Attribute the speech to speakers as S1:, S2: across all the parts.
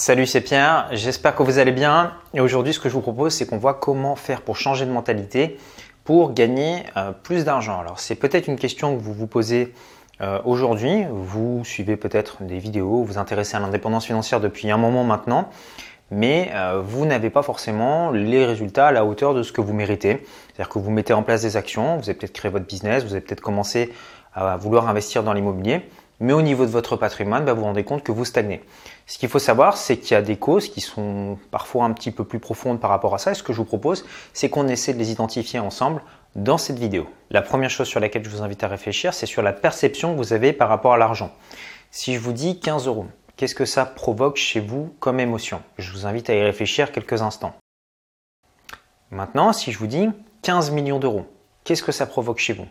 S1: Salut, c'est Pierre, j'espère que vous allez bien. Et aujourd'hui, ce que je vous propose, c'est qu'on voit comment faire pour changer de mentalité pour gagner euh, plus d'argent. Alors, c'est peut-être une question que vous vous posez euh, aujourd'hui. Vous suivez peut-être des vidéos, vous intéressez à l'indépendance financière depuis un moment maintenant, mais euh, vous n'avez pas forcément les résultats à la hauteur de ce que vous méritez. C'est-à-dire que vous mettez en place des actions, vous avez peut-être créé votre business, vous avez peut-être commencé à vouloir investir dans l'immobilier, mais au niveau de votre patrimoine, bah, vous vous rendez compte que vous stagnez. Ce qu'il faut savoir, c'est qu'il y a des causes qui sont parfois un petit peu plus profondes par rapport à ça. Et ce que je vous propose, c'est qu'on essaie de les identifier ensemble dans cette vidéo. La première chose sur laquelle je vous invite à réfléchir, c'est sur la perception que vous avez par rapport à l'argent. Si je vous dis 15 euros, qu'est-ce que ça provoque chez vous comme émotion? Je vous invite à y réfléchir quelques instants. Maintenant, si je vous dis 15 millions d'euros, qu'est-ce que ça provoque chez vous?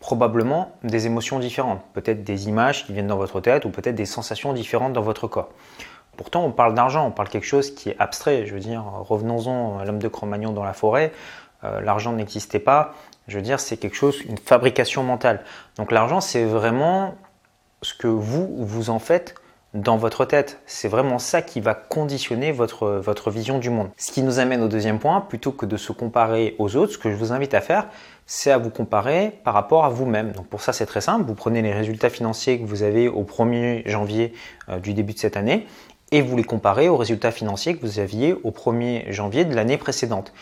S1: Probablement des émotions différentes, peut-être des images qui viennent dans votre tête ou peut-être des sensations différentes dans votre corps. Pourtant, on parle d'argent, on parle quelque chose qui est abstrait. Je veux dire, revenons-en à l'homme de Cro-Magnon dans la forêt. Euh, l'argent n'existait pas. Je veux dire, c'est quelque chose, une fabrication mentale. Donc l'argent, c'est vraiment ce que vous, vous en faites dans votre tête. C'est vraiment ça qui va conditionner votre, vision du monde. Ce qui nous amène au deuxième point, plutôt que de se comparer aux autres, ce que je vous invite à faire, c'est à vous comparer par rapport à vous-même. Donc pour ça, c'est très simple. Vous prenez les résultats financiers que vous avez au 1er janvier euh, du début de cette année et vous les comparez aux résultats financiers que vous aviez au 1er janvier de l'année précédente.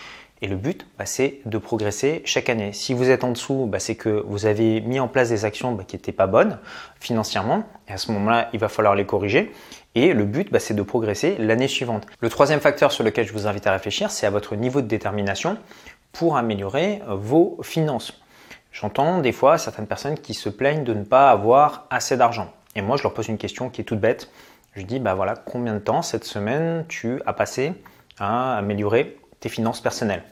S1: Et le but, bah, c'est de progresser chaque année. Si vous êtes en dessous, bah, c'est que vous avez mis en place des actions bah, qui n'étaient pas bonnes financièrement. Et à ce moment-là, il va falloir les corriger. Et le but, c'est de progresser l'année suivante. Le troisième facteur sur lequel je vous invite à réfléchir, c'est à votre niveau de détermination pour améliorer vos finances. J'entends des fois certaines personnes qui se plaignent de ne pas avoir assez d'argent. Et moi, je leur pose une question qui est toute bête. Je dis, bah voilà, combien de temps cette semaine tu as passé à améliorer tes finances personnelles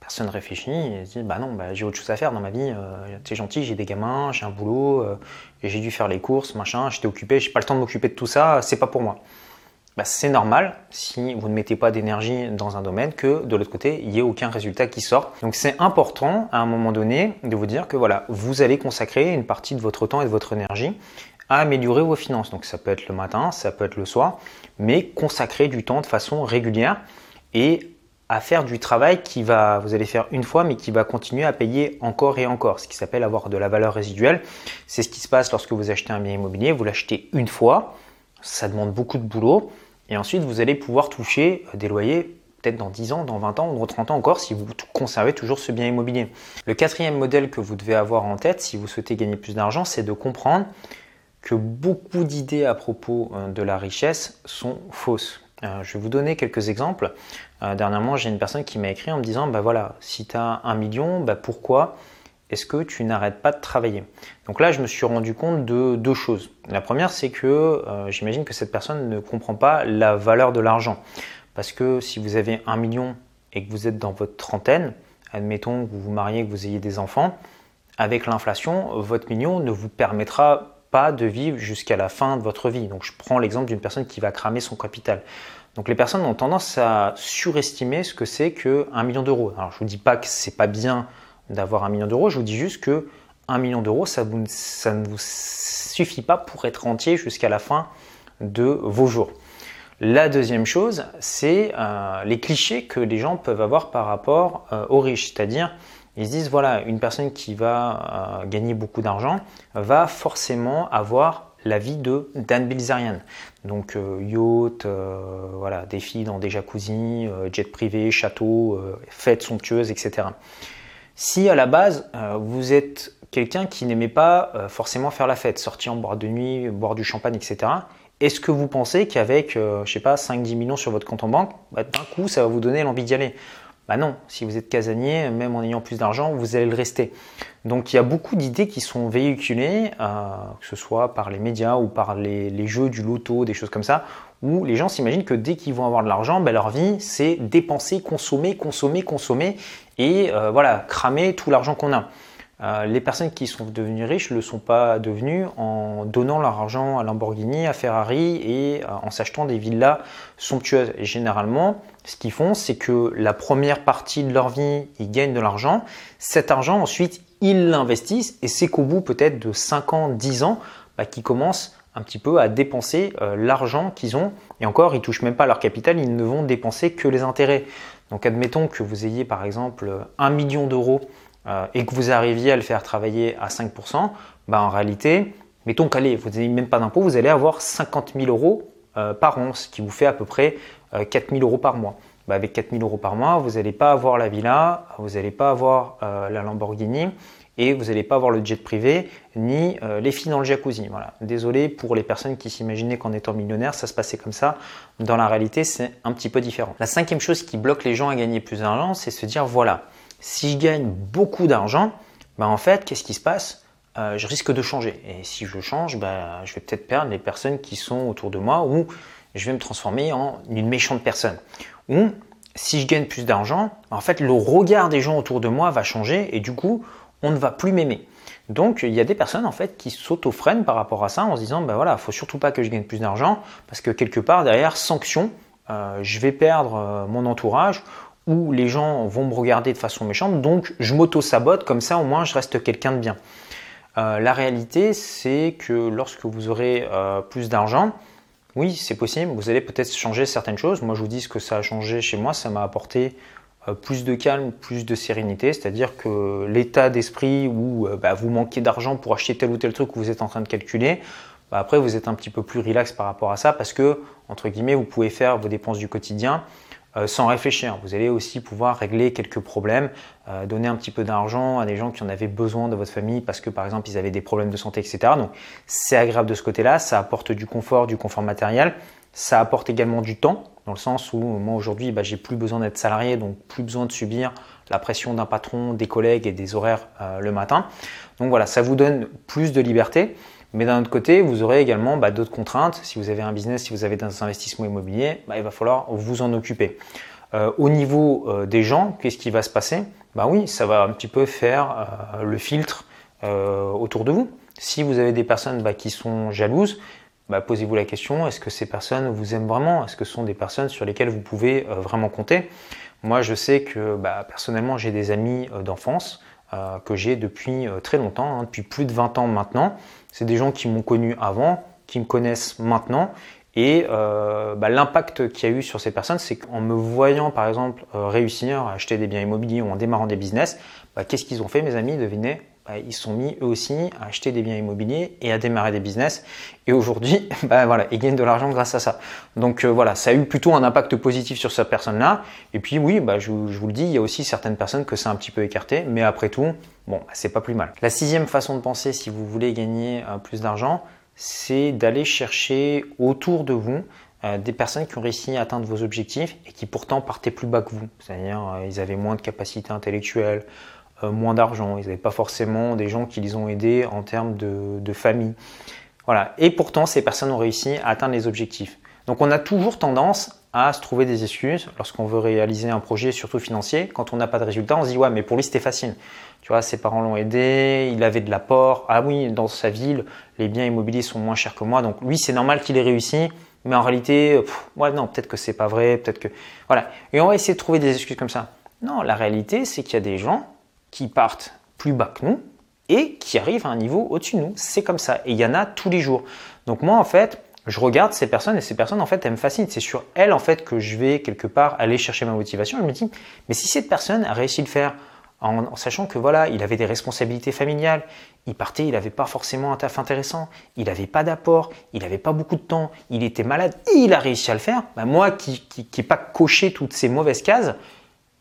S1: Personne réfléchit et dit, bah non, bah, j'ai autre chose à faire dans ma vie. Euh, c'est gentil, j'ai des gamins, j'ai un boulot, euh, j'ai dû faire les courses, machin, j'étais occupé, j'ai pas le temps de m'occuper de tout ça, c'est pas pour moi. Bah, c'est normal si vous ne mettez pas d'énergie dans un domaine que de l'autre côté, il n'y ait aucun résultat qui sorte. Donc c'est important à un moment donné de vous dire que voilà, vous allez consacrer une partie de votre temps et de votre énergie à améliorer vos finances. Donc ça peut être le matin, ça peut être le soir, mais consacrer du temps de façon régulière et à faire du travail qui va, vous allez faire une fois, mais qui va continuer à payer encore et encore, ce qui s'appelle avoir de la valeur résiduelle. C'est ce qui se passe lorsque vous achetez un bien immobilier, vous l'achetez une fois, ça demande beaucoup de boulot, et ensuite, vous allez pouvoir toucher des loyers peut-être dans 10 ans, dans 20 ans ou dans 30 ans encore si vous conservez toujours ce bien immobilier. Le quatrième modèle que vous devez avoir en tête si vous souhaitez gagner plus d'argent, c'est de comprendre que beaucoup d'idées à propos euh, de la richesse sont fausses. Euh, je vais vous donner quelques exemples. Euh, dernièrement, j'ai une personne qui m'a écrit en me disant, bah voilà, si tu as un million, bah pourquoi est-ce que tu n'arrêtes pas de travailler? Donc là, je me suis rendu compte de deux choses. La première, c'est que euh, j'imagine que cette personne ne comprend pas la valeur de l'argent. Parce que si vous avez un million et que vous êtes dans votre trentaine, admettons que vous vous mariez, que vous ayez des enfants, avec l'inflation, votre million ne vous permettra pas de vivre jusqu'à la fin de votre vie. Donc je prends l'exemple d'une personne qui va cramer son capital. Donc les personnes ont tendance à surestimer ce que c'est qu'un million d'euros. Alors je vous dis pas que c'est pas bien d'avoir un million d'euros. Je vous dis juste que un million d'euros, ça, ne vous suffit pas pour être entier jusqu'à la fin de vos jours. La deuxième chose, c'est euh, les clichés que les gens peuvent avoir par rapport euh, aux riches. C'est-à-dire, ils se disent, voilà, une personne qui va euh, gagner beaucoup d'argent va forcément avoir la vie de Dan Bilzerian. Donc yacht, voilà, des filles dans des jacuzzis, jet privé, château, fêtes somptueuses, etc. Si à la base, euh, vous êtes quelqu'un qui n'aimait pas euh, forcément faire la fête, sortir en boire de nuit, boire du champagne, etc., est-ce que vous pensez qu'avec, euh, je sais pas, 5-10 millions sur votre compte en banque, bah, d'un coup, ça va vous donner l'envie d'y aller? Bah non, si vous êtes casanier, même en ayant plus d'argent, vous allez le rester. Donc il y a beaucoup d'idées qui sont véhiculées, que ce soit par les médias ou par les, jeux du loto, des choses comme ça, où les gens s'imaginent que dès qu'ils vont avoir de l'argent, bah, leur vie, c'est dépenser, consommer, consommer, consommer, et euh, voilà, cramer tout l'argent qu'on a. Euh, les personnes qui sont devenues riches ne le sont pas devenues en donnant leur argent à Lamborghini, à Ferrari et euh, en s'achetant des villas somptueuses. Généralement, ce qu'ils font, c'est que la première partie de leur vie, ils gagnent de l'argent. Cet argent, ensuite, ils l'investissent et c'est qu'au bout peut-être de 5 ans, 10 ans, bah, qu'ils commencent un petit peu à dépenser l'argent qu'ils ont. Et encore, ils touchent même pas leur capital, ils ne vont dépenser que les intérêts. Donc admettons que vous ayez par exemple 1 million d'euros et que vous arriviez à le faire travailler à 5%, bah, en réalité, mettons qu'allez, vous n'avez même pas d'impôt, vous allez avoir 50 000 euros par an, ce qui vous fait à peu près 4 000 euros par mois. Bah, avec 4 000 euros par mois, vous n'allez pas avoir la villa, vous n'allez pas avoir euh, la Lamborghini et vous n'allez pas avoir le jet privé ni euh, les filles dans le jacuzzi. Voilà. Désolé pour les personnes qui s'imaginaient qu'en étant millionnaire, ça se passait comme ça. Dans la réalité, c'est un petit peu différent. La cinquième chose qui bloque les gens à gagner plus d'argent, c'est se dire voilà, si je gagne beaucoup d'argent, bah, en fait, qu'est-ce qui se passe? Euh, Je risque de changer. Et si je change, bah, je vais peut-être perdre les personnes qui sont autour de moi ou je vais me transformer en une méchante personne. Ou si je gagne plus d'argent, en fait, le regard des gens autour de moi va changer et du coup, on ne va plus m'aimer. Donc, il y a des personnes en fait qui s'auto-freinent par rapport à ça en se disant, ben voilà, faut surtout pas que je gagne plus d'argent parce que quelque part derrière, sanction, euh, je vais perdre euh, mon entourage ou les gens vont me regarder de façon méchante, donc je m'auto-sabote, comme ça au moins je reste quelqu'un de bien. Euh, la réalité, c'est que lorsque vous aurez plus d'argent, oui, c'est possible. Vous allez peut-être changer certaines choses. Moi, je vous dis ce que ça a changé chez moi. Ça m'a apporté euh, plus de calme, plus de sérénité. C'est-à-dire que l'état d'esprit où euh, bah, vous manquez d'argent pour acheter tel ou tel truc que vous êtes en train de calculer, bah, après, vous êtes un petit peu plus relax par rapport à ça parce que, entre guillemets, vous pouvez faire vos dépenses du quotidien euh, sans réfléchir. Vous allez aussi pouvoir régler quelques problèmes, euh, donner un petit peu d'argent à des gens qui en avaient besoin de votre famille parce que par exemple ils avaient des problèmes de santé, etc. Donc c'est agréable de ce côté-là, ça apporte du confort, du confort matériel, ça apporte également du temps dans le sens où moi aujourd'hui bah, j'ai plus besoin d'être salarié, donc plus besoin de subir la pression d'un patron, des collègues et des horaires euh, le matin. Donc voilà, ça vous donne plus de liberté. Mais d'un autre côté, vous aurez également bah, d'autres contraintes. Si vous avez un business, si vous avez des investissements immobiliers, bah, il va falloir vous en occuper. Euh, au niveau euh, des gens, qu'est-ce qui va se passer? Bah oui, ça va un petit peu faire euh, le filtre autour de vous. Si vous avez des personnes qui sont jalouses, posez-vous la question est-ce que ces personnes vous aiment vraiment? Est-ce que ce sont des personnes sur lesquelles vous pouvez vraiment compter? Moi, je sais que personnellement, j'ai des amis d'enfance que j'ai depuis très longtemps, hein, depuis plus de 20 ans maintenant. C'est des gens qui m'ont connu avant, qui me connaissent maintenant. Et euh, bah, l'impact qu'il y a eu sur ces personnes, c'est qu'en me voyant par exemple euh, réussir à acheter des biens immobiliers ou en démarrant des business, bah, qu'est-ce qu'ils ont fait mes amis? Devinez bah, ils sont mis eux aussi à acheter des biens immobiliers et à démarrer des business. Et aujourd'hui, bah, voilà, ils gagnent de l'argent grâce à ça. Donc euh, voilà, ça a eu plutôt un impact positif sur cette personne-là. Et puis oui, bah, je, vous le dis, il y a aussi certaines personnes que c'est un petit peu écarté, mais après tout, bon, c'est pas plus mal. La sixième façon de penser, si vous voulez gagner euh, plus d'argent, c'est d'aller chercher autour de vous euh, des personnes qui ont réussi à atteindre vos objectifs et qui pourtant partaient plus bas que vous. C'est-à-dire, ils avaient moins de capacités intellectuelles, euh, moins d'argent, ils n'avaient pas forcément des gens qui les ont aidés en termes de, famille. Voilà. Et pourtant, ces personnes ont réussi à atteindre les objectifs. Donc on a toujours tendance à se trouver des excuses lorsqu'on veut réaliser un projet, surtout financier. Quand on n'a pas de résultat, on se dit ouais, mais pour lui c'était facile. Tu vois, ses parents l'ont aidé, il avait de l'apport. Ah oui, dans sa ville, les biens immobiliers sont moins chers que moi, donc lui c'est normal qu'il ait réussi. Mais en réalité, ouais non, peut-être que c'est pas vrai, peut-être que voilà. Et on va essayer de trouver des excuses comme ça. Non, la réalité c'est qu'il y a des gens qui partent plus bas que nous et qui arrivent à un niveau au-dessus de nous. C'est comme ça. Et il y en a tous les jours. Donc moi, en fait, je regarde ces personnes et ces personnes, en fait, elles me fascinent. C'est sur elles, en fait, que je vais quelque part aller chercher ma motivation. Je me dis, mais si cette personne a réussi à le faire en, sachant que voilà, il avait des responsabilités familiales, il partait, il n'avait pas forcément un taf intéressant, il n'avait pas d'apport, il n'avait pas beaucoup de temps, il était malade, il a réussi à le faire. Bah, moi qui n'ai pas coché toutes ces mauvaises cases,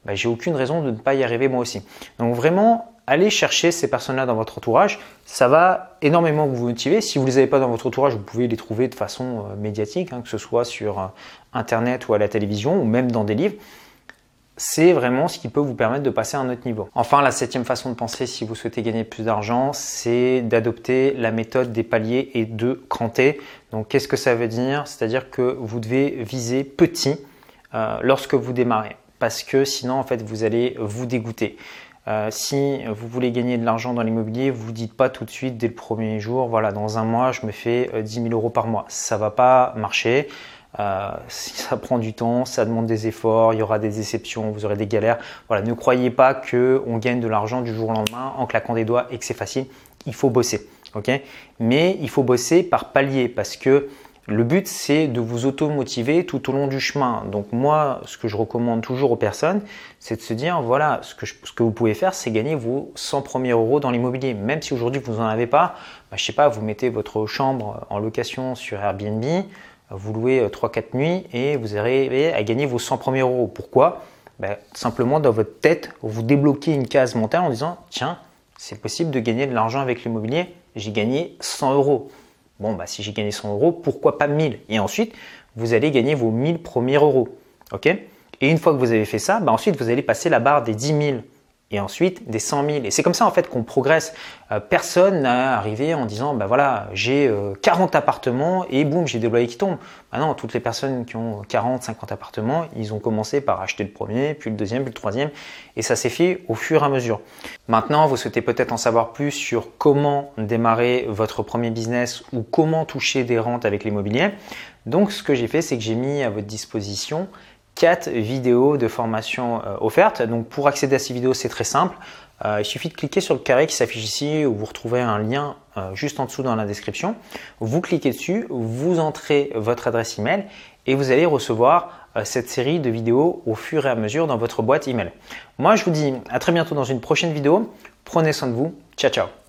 S1: bah, j'ai aucune raison de ne pas y arriver moi aussi. Donc vraiment, allez chercher ces personnes-là dans votre entourage. Ça va énormément vous motiver. Si vous ne les avez pas dans votre entourage, vous pouvez les trouver de façon euh, médiatique, hein, que ce soit sur euh, Internet ou à la télévision ou même dans des livres. C'est vraiment ce qui peut vous permettre de passer à un autre niveau. Enfin, la septième façon de penser si vous souhaitez gagner plus d'argent, c'est d'adopter la méthode des paliers et de cranter. Donc, qu'est-ce que ça veut dire? C'est-à-dire que vous devez viser petit euh, lorsque vous démarrez parce que sinon en fait vous allez vous dégoûter. Euh, si vous voulez gagner de l'argent dans l'immobilier, vous ne dites pas tout de suite dès le premier jour, voilà, dans un mois, je me fais 10 euh, 000 euros par mois. Ça va pas marcher. Euh, ça prend du temps, ça demande des efforts, il y aura des déceptions, vous aurez des galères. Voilà, ne croyez pas que on gagne de l'argent du jour au lendemain en claquant des doigts et que c'est facile. Il faut bosser. Mais il faut bosser par palier parce que le but, c'est de vous auto-motiver tout au long du chemin. Donc moi, ce que je recommande toujours aux personnes, c'est de se dire, voilà, ce que, vous pouvez faire, c'est gagner vos 100 premiers euros dans l'immobilier. Même si aujourd'hui, vous n'en avez pas, bah, je sais pas, vous mettez votre chambre en location sur Airbnb, vous louez 3-4 euh, nuits et vous arrivez à gagner vos 100 premiers euros. Pourquoi? Bah, Simplement, dans votre tête, vous débloquez une case mentale en disant, tiens, c'est possible de gagner de l'argent avec l'immobilier, j'ai gagné 100 euros. Bon, bah, si j'ai gagné 100 euros, pourquoi pas 1000 Et ensuite, vous allez gagner vos 1000 premiers euros. OK? Et une fois que vous avez fait ça, bah, ensuite, vous allez passer la barre des 10 000 et ensuite des 100 000. Et c'est comme ça en fait qu'on progresse. Euh, personne n'a arrivé en disant, ben voilà, j'ai 40 euh, appartements et boum, j'ai des loyers qui tombent. Bah non, toutes les personnes qui ont 40, 50 appartements, ils ont commencé par acheter le premier, puis le deuxième, puis le troisième, et ça s'est fait au fur et à mesure. Maintenant, vous souhaitez peut-être en savoir plus sur comment démarrer votre premier business ou comment toucher des rentes avec l'immobilier. Donc, ce que j'ai fait, c'est que j'ai mis à votre disposition vidéos de formation euh, offertes. Donc pour accéder à ces vidéos, c'est très simple. Euh, il suffit de cliquer sur le carré qui s'affiche ici où vous retrouvez un lien euh, juste en dessous dans la description. Vous cliquez dessus, vous entrez votre adresse email et vous allez recevoir cette série de vidéos au fur et à mesure dans votre boîte email. Moi, je vous dis à très bientôt dans une prochaine vidéo. Prenez soin de vous. Ciao, ciao.